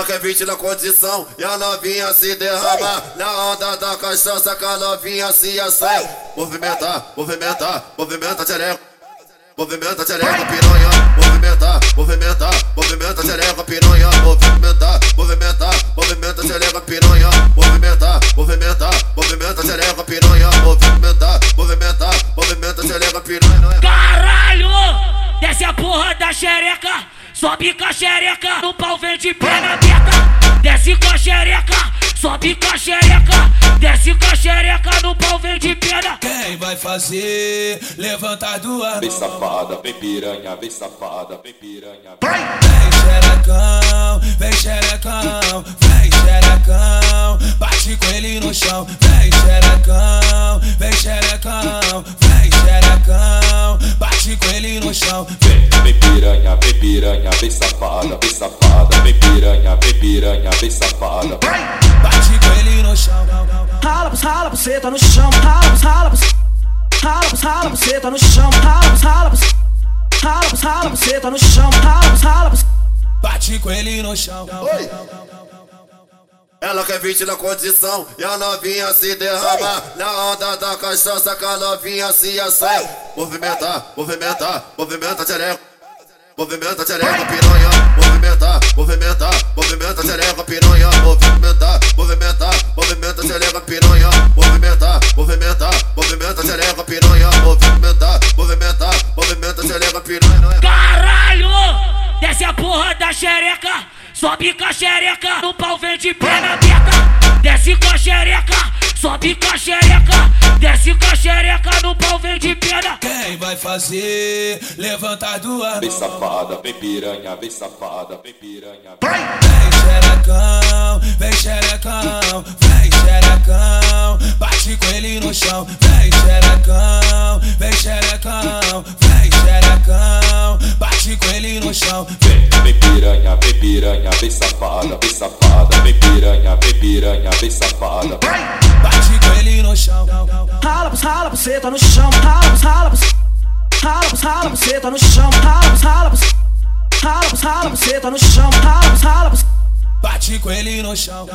Ela quer 20 na condição e a novinha se derrama Na onda da cachaça que a novinha se assanha Movimenta, movimenta, movimenta tchereca Movimenta tchereca piranha. Movimenta, movimenta, movimenta tchereca piranha. Movimenta, movimenta, movimenta tchereca piranha. Movimenta, movimenta, movimenta tchereca piranha. Movimenta, movimenta, movimenta tchereca piranha. Caralho! Desce a porra da xereca Sobe com a xereca, no pau vem de perna aberta. Desce com a xereca, sobe com a xereca. Desce com a xereca, no pau vem de perna. Quem vai fazer? Levanta as duas Vem safada, vem piranha, vem safada, vem piranha. Vem xerecão, vem xerecão, vem xerecão. Bate com ele no chão. Vem xerecão, vem xerecão, vem xerecão. Bate com ele no chão. Vem, vem piranha, vem piranha, vem safada, vem safada, vem piranha, vem piranha, vem safada. Bate com ele no chão. Rala, rala, você tá no chão. Rala, rala, rala, rala, você tá no chão. Rala, rala, rala, rala, você tá no chão. Rala, rala, Bate com ele no chão. Ela quer 20 na condição e a novinha se derrama Na onda da cachaça que a novinha se assanha Movimenta, movimenta, movimenta tchereca Movimenta tchereca piranha. Movimenta, movimenta, movimenta tchereca piranha. Movimenta, movimenta, movimenta tchereca piranha. Movimenta, movimenta, movimenta tchereca piranha. Movimenta, movimenta, movimenta tchereca piranha. Caralho! Desce a porra da xereca, sobe com a xereca, no pau vem de perna aberta. Desce com a xereca, sobe com a xereca, desce com a xereca, no pau vem de perna. Quem vai fazer? Levanta as duas Vem safada, vem piranha, vem safada, vem piranha. Vem xerecão, vem xerecão, vem xerecão. Bate com ele no chão. Vem xerecão, vem xerecão, vem xerecão. Bate com ele no chão. Vem, vem piranha, vem piranha, vem safada, vem safada, vem piranha, vem piranha, vem safada. Bate com ele no chão. rala, rala, você tá no chão. Rala, rala, rala, rala, você tá no chão. Rala, rala, rala, rala, você tá no chão. Rala, rala, Bate com ele no chão.